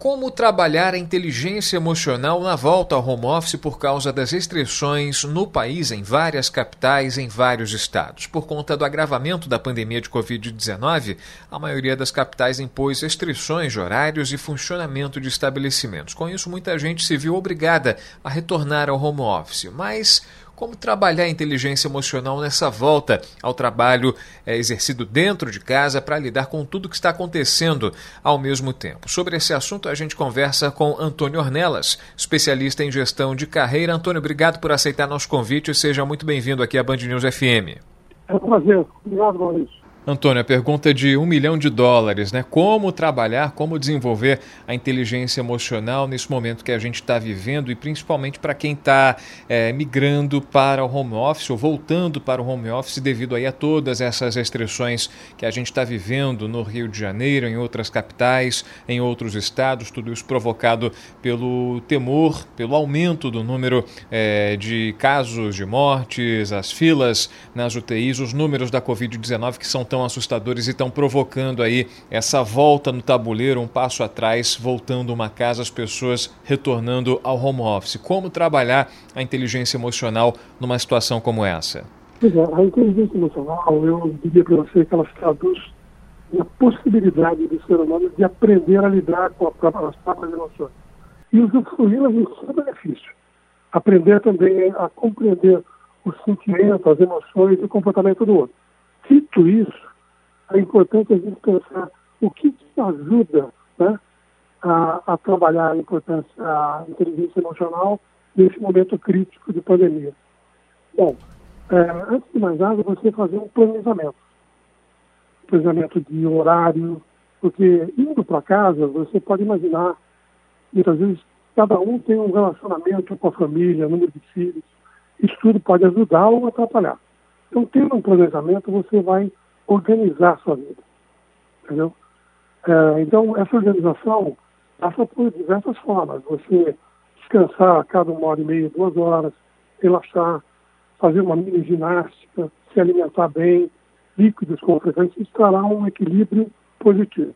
Como trabalhar a inteligência emocional na volta ao home office por causa das restrições no país, em várias capitais, em vários estados? Por conta do agravamento da pandemia de Covid-19, a maioria das capitais impôs restrições de horários e funcionamento de estabelecimentos. Com isso, muita gente se viu obrigada a retornar ao home office. Mas como trabalhar a inteligência emocional nessa volta ao trabalho é, exercido dentro de casa para lidar com tudo que está acontecendo ao mesmo tempo. Sobre esse assunto, a gente conversa com Antônio Ornelas, especialista em gestão de carreira. Antônio, obrigado por aceitar nosso convite e seja muito bem-vindo aqui à Band News FM. É um prazer. Obrigado, Maurício. Antônio, a pergunta de um milhão de dólares, né? Como trabalhar, como desenvolver a inteligência emocional nesse momento que a gente está vivendo e principalmente para quem está é, migrando para o home office ou voltando para o home office devido aí a todas essas restrições que a gente está vivendo no Rio de Janeiro, em outras capitais, em outros estados, tudo isso provocado pelo temor, pelo aumento do número é, de casos de mortes, as filas nas UTIs, os números da Covid-19 que são tão assustadores e estão provocando aí essa volta no tabuleiro, um passo atrás, voltando uma casa, as pessoas retornando ao home office. Como trabalhar a inteligência emocional numa situação como essa? Pois é, a inteligência emocional, eu diria para você que ela se traduz na possibilidade do ser humano de aprender a lidar com própria, as próprias emoções e usufruí-las em seu benefício. Aprender também a compreender os sentimentos, as emoções e o comportamento do outro. Dito isso, é importante a gente pensar o que, ajuda né, a, a, trabalhar a importância, a inteligência emocional nesse momento crítico de pandemia. Bom, é, antes de mais nada, você fazer um planejamento. Planejamento de horário, porque indo para casa, você pode imaginar, muitas vezes, cada um tem um relacionamento com a família, número de filhos. Isso tudo pode ajudar ou atrapalhar. Então, tendo um planejamento, você vai organizar a sua vida. Entendeu? É, então, essa organização passa por diversas formas. Você descansar a cada uma hora e meia, duas horas, relaxar, fazer uma mini ginástica, se alimentar bem, líquidos com frequência, isso trará um equilíbrio positivo.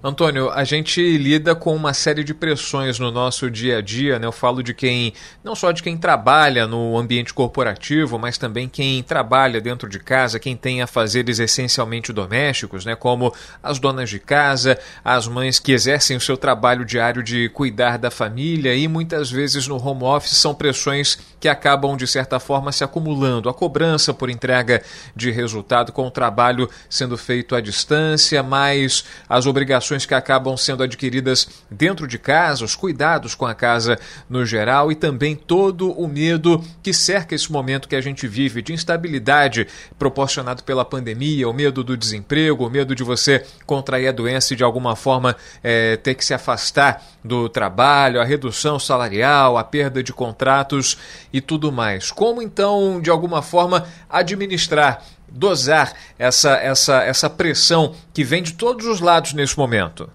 Antônio, a gente lida com uma série de pressões no nosso dia a dia, né? Eu falo de quem, não só de quem trabalha no ambiente corporativo, mas também quem trabalha dentro de casa, quem tem afazeres essencialmente domésticos, né? Como as donas de casa, as mães que exercem o seu trabalho diário de cuidar da família e muitas vezes no home office são pressões que acabam de certa forma se acumulando. A cobrança por entrega de resultado com o trabalho sendo feito à distância, mais as obrigações que acabam sendo adquiridas dentro de casa, os cuidados com a casa no geral e também todo o medo que cerca esse momento que a gente vive de instabilidade proporcionado pela pandemia, o medo do desemprego, o medo de você contrair a doença e de alguma forma é, ter que se afastar do trabalho, a redução salarial, a perda de contratos e tudo mais. Como então, de alguma forma, administrar dosar essa, essa, essa pressão que vem de todos os lados nesse momento?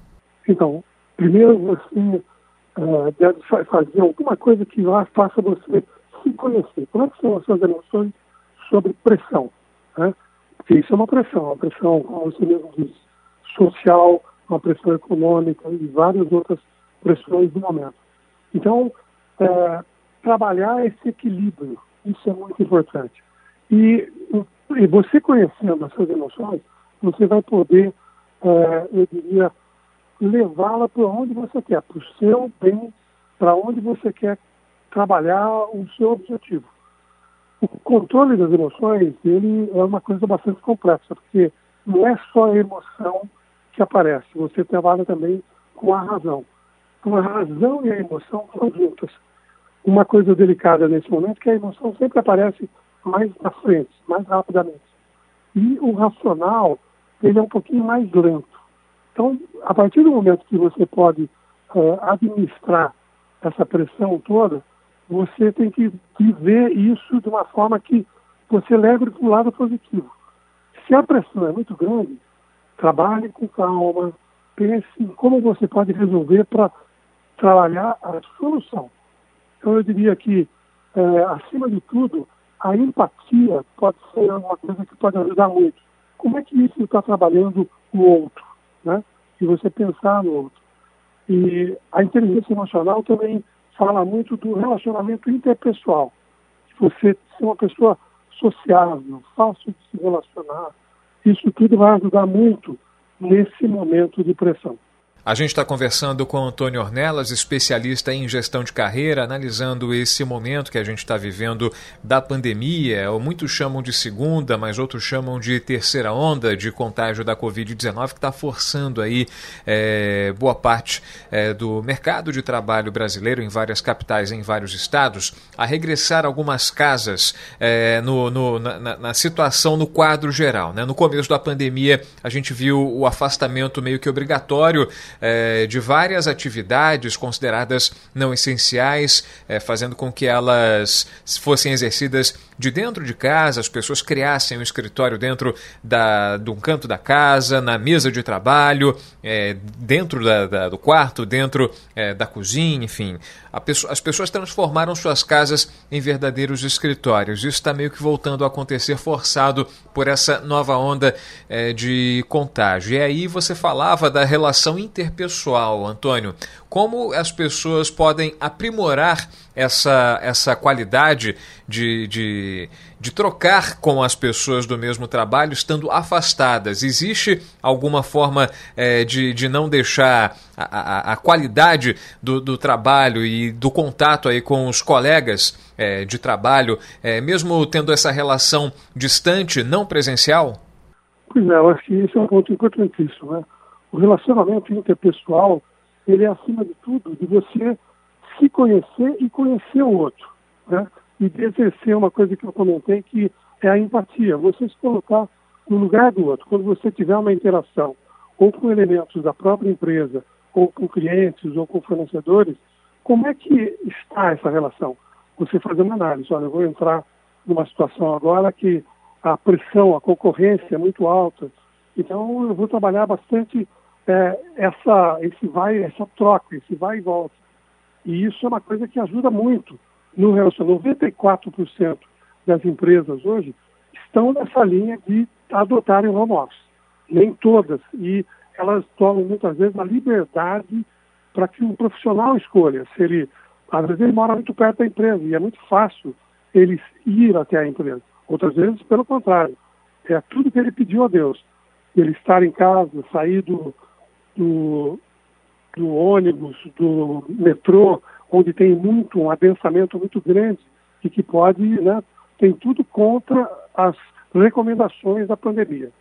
Então, primeiro você uh, deve fazer alguma coisa que faça você se conhecer. Quais são as suas emoções sobre pressão? Né? Porque isso é uma pressão, uma pressão, como você mesmo disse, social, uma pressão econômica e várias outras pressões do momento. Então, uh, trabalhar esse equilíbrio, isso é muito importante. E e você conhecendo as suas emoções, você vai poder, é, eu diria, levá-la para onde você quer, para o seu bem, para onde você quer trabalhar o seu objetivo. O controle das emoções, ele é uma coisa bastante complexa, porque não é só a emoção que aparece, você trabalha também com a razão. Então, a razão e a emoção são juntas. Uma coisa delicada nesse momento é que a emoção sempre aparece mais na frente, mais rapidamente. E o racional, ele é um pouquinho mais lento. Então, a partir do momento que você pode uh, administrar essa pressão toda, você tem que viver isso de uma forma que você leve para o lado positivo. Se a pressão é muito grande, trabalhe com calma, pense em como você pode resolver para trabalhar a solução. Então, eu diria que, é, acima de tudo, a empatia pode ser uma coisa que pode ajudar muito. Como é que isso está trabalhando o outro? Né? E você pensar no outro. E a inteligência emocional também fala muito do relacionamento interpessoal. Você ser uma pessoa sociável, fácil de se relacionar. Isso tudo vai ajudar muito nesse momento de pressão. A gente está conversando com Antônio Ornelas, especialista em gestão de carreira, analisando esse momento que a gente está vivendo da pandemia. Muitos chamam de segunda, mas outros chamam de terceira onda de contágio da Covid-19, que está forçando aí é, boa parte é, do mercado de trabalho brasileiro em várias capitais, em vários estados, a regressar algumas casas é, no, no, na, na, situação, no quadro geral. Né? No começo da pandemia, a gente viu o afastamento meio que obrigatório é, de várias atividades consideradas não essenciais, é, fazendo com que elas fossem exercidas de dentro de casa, as pessoas criassem um escritório dentro da, de um canto da casa, na mesa de trabalho, é, dentro da, da, do quarto, dentro é, da cozinha, enfim. Pessoa, as pessoas transformaram suas casas em verdadeiros escritórios. Isso está meio que voltando a acontecer forçado por essa nova onda é, de contágio. E aí você falava da relação interpessoal, Antônio. Como as pessoas podem aprimorar essa, essa qualidade de, de, de trocar com as pessoas do mesmo trabalho estando afastadas? Existe alguma forma é, de, de não deixar a, a, a qualidade do, do trabalho e do contato aí com os colegas é, de trabalho, é, mesmo tendo essa relação distante, não presencial? Pois é, eu acho que isso é um ponto importantíssimo. Né? O relacionamento interpessoal, ele é acima de tudo de você se conhecer e conhecer o outro. Né? E de exercer uma coisa que eu comentei, que é a empatia. Você se colocar no lugar do outro. Quando você tiver uma interação ou com elementos da própria empresa, ou com clientes, ou com fornecedores, como é que está essa relação? Você fazer uma análise. Olha, eu vou entrar numa situação agora que a pressão, a concorrência é muito alta. Então, eu vou trabalhar bastante é, essa, esse vai, essa troca, esse vai e volta. E isso é uma coisa que ajuda muito no relacionamento. 94% das empresas hoje estão nessa linha de adotarem o home office. Nem todas. E elas tomam muitas vezes a liberdade para que um profissional escolha. Se ele, às vezes ele mora muito perto da empresa e é muito fácil ele ir até a empresa. Outras vezes, pelo contrário. É tudo que ele pediu a Deus. Ele estar em casa, sair do, do, do ônibus, do metrô, onde tem muito, um adensamento muito grande e que pode, né, tem tudo contra as recomendações da pandemia.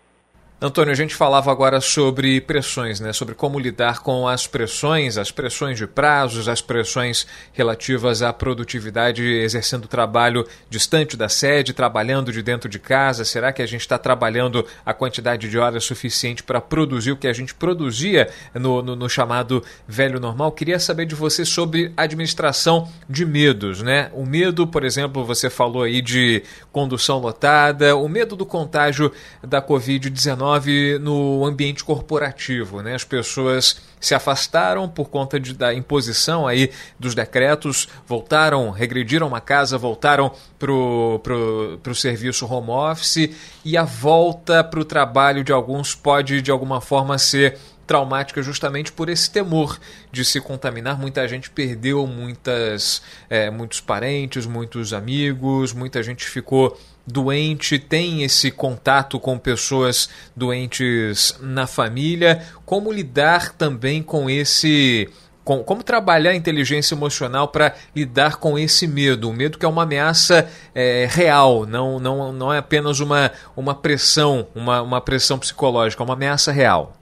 Antônio, a gente falava agora sobre pressões, né? sobre como lidar com as pressões, as pressões de prazos, as pressões relativas à produtividade, exercendo trabalho distante da sede, trabalhando de dentro de casa. Será que a gente está trabalhando a quantidade de horas suficiente para produzir o que a gente produzia no, no, no, chamado velho normal? Queria saber de você sobre administração de medos. Né? O medo, por exemplo, você falou aí de condução lotada, o medo do contágio da Covid-19 no ambiente corporativo. Né? As pessoas se afastaram por conta de, da imposição aí dos decretos, voltaram, regrediram uma casa, voltaram para o serviço home office e a volta para o trabalho de alguns pode de alguma forma ser traumática justamente por esse temor de se contaminar. Muita gente perdeu muitas, é, muitos parentes, muitos amigos, muita gente ficou doente, tem esse contato com pessoas doentes na família. Como lidar também com esse com, como trabalhar a inteligência emocional para lidar com esse medo, o medo que é uma ameaça é, real, não, não, não é apenas uma, uma pressão, uma, uma pressão psicológica, é uma ameaça real.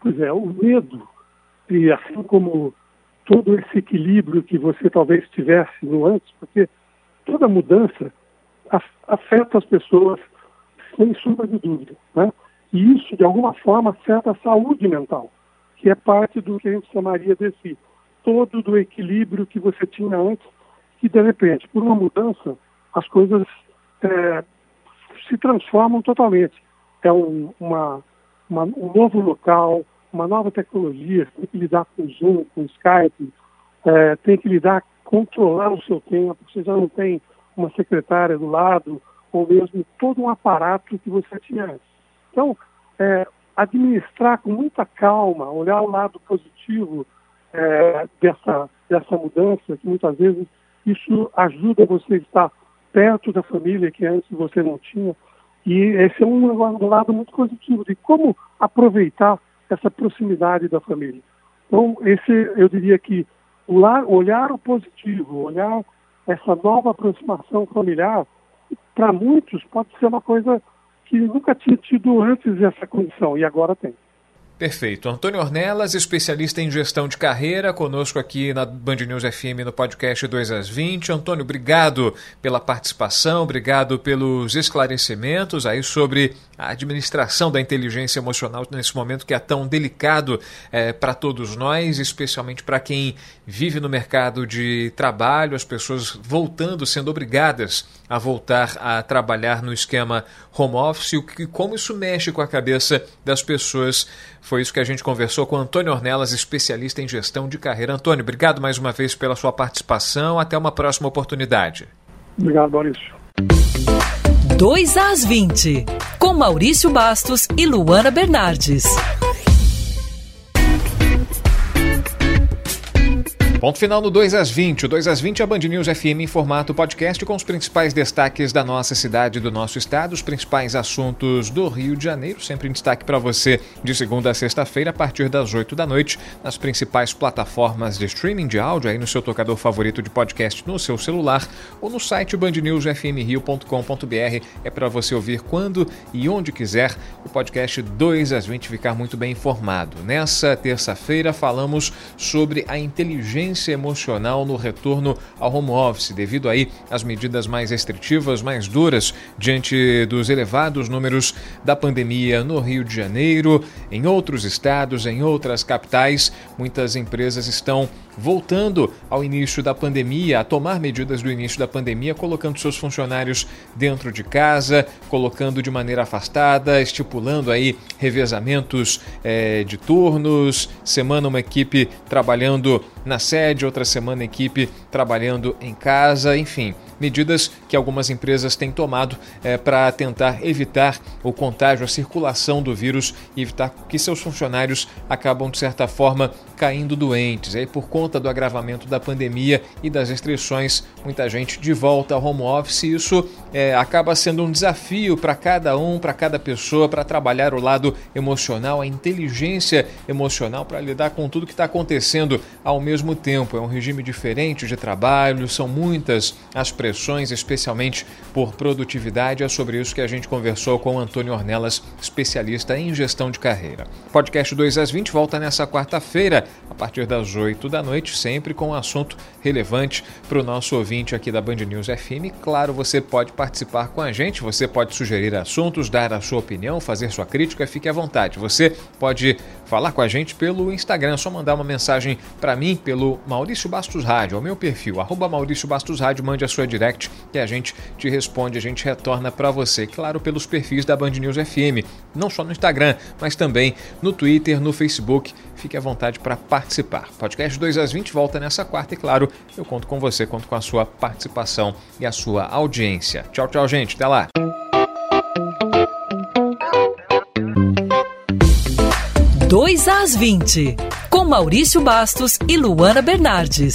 Pois é, o medo, e assim como todo esse equilíbrio que você talvez tivesse no antes, porque toda mudança afeta as pessoas sem sombra de dúvida, né? E isso, de alguma forma, afeta a saúde mental, que é parte do que a gente chamaria desse todo do equilíbrio que você tinha antes, que, de repente, por uma mudança, as coisas é, se transformam totalmente. É um, uma, uma, um novo local, uma nova tecnologia, tem que lidar com Zoom, com Skype, é, tem que lidar, controlar o seu tempo, você já não tem uma secretária do lado, ou mesmo todo um aparato que você tinha antes. Então, é, administrar com muita calma, olhar o lado positivo é, dessa, dessa mudança, que muitas vezes isso ajuda você a estar perto da família que antes você não tinha. E esse é um, um lado muito positivo de como aproveitar essa proximidade da família. Então, esse, eu diria que olhar o positivo, olhar essa nova aproximação familiar, para muitos pode ser uma coisa que nunca tinha tido antes essa condição e agora tem. Perfeito. Antônio Ornelas, especialista em gestão de carreira, conosco aqui na Band News FM no podcast 2 às 20. Antônio, obrigado pela participação, obrigado pelos esclarecimentos aí sobre a administração da inteligência emocional nesse momento que é tão delicado é, para todos nós, especialmente para quem vive no mercado de trabalho, as pessoas voltando, sendo obrigadas a voltar a trabalhar no esquema home office, e como isso mexe com a cabeça das pessoas. Foi isso que a gente conversou com Antônio Ornelas, especialista em gestão de carreira. Antônio, obrigado mais uma vez pela sua participação. Até uma próxima oportunidade. Obrigado, Maurício. 2 às 20, com Maurício Bastos e Luana Bernardes. Ponto final no 2 às 20. O 2 às 20 é a Band News FM em formato podcast com os principais destaques da nossa cidade do nosso estado, os principais assuntos do Rio de Janeiro, sempre em destaque para você de segunda a sexta-feira, a partir das 8 da noite, nas principais plataformas de streaming de áudio, aí no seu tocador favorito de podcast no seu celular ou no site bandnewsfmrio.com.br. É para você ouvir quando e onde quiser o podcast 2 às 20 ficar muito bem informado. Nessa terça-feira falamos sobre a inteligência emocional no retorno ao home office, devido aí às medidas mais restritivas, mais duras, diante dos elevados números da pandemia no Rio de Janeiro, em outros estados, em outras capitais. Muitas empresas estão voltando ao início da pandemia, a tomar medidas do início da pandemia, colocando seus funcionários dentro de casa, colocando de maneira afastada, estipulando aí revezamentos é, de turnos, semana uma equipe trabalhando na sede, outra semana equipe trabalhando em casa, enfim medidas que algumas empresas têm tomado é, para tentar evitar o contágio, a circulação do vírus e evitar que seus funcionários acabam, de certa forma, caindo doentes. Aí, por conta do agravamento da pandemia e das restrições, muita gente de volta ao home office. Isso é, acaba sendo um desafio para cada um, para cada pessoa, para trabalhar o lado emocional, a inteligência emocional, para lidar com tudo que está acontecendo ao mesmo tempo. É um regime diferente de trabalho, são muitas as pressões especialmente por produtividade. É sobre isso que a gente conversou com o Antônio Ornelas, especialista em gestão de carreira. Podcast 2 às 20 volta nessa quarta-feira, a partir das 8 da noite, sempre com um assunto relevante para o nosso ouvinte aqui da Band News FM. Claro, você pode participar com a gente, você pode sugerir assuntos, dar a sua opinião, fazer sua crítica, fique à vontade. Você pode falar com a gente pelo Instagram, é só mandar uma mensagem para mim pelo Maurício Bastos Rádio, ao meu perfil, arroba Maurício Bastos Rádio, mande a sua direct e a gente te responde, a gente retorna para você, claro, pelos perfis da Band News FM, não só no Instagram, mas também no Twitter, no Facebook. Fique à vontade para participar. Podcast 2 às 20 volta nessa quarta e, claro, eu conto com você, conto com a sua participação e a sua audiência. Tchau, tchau, gente. Até lá. 2 às 20, com Maurício Bastos e Luana Bernardes.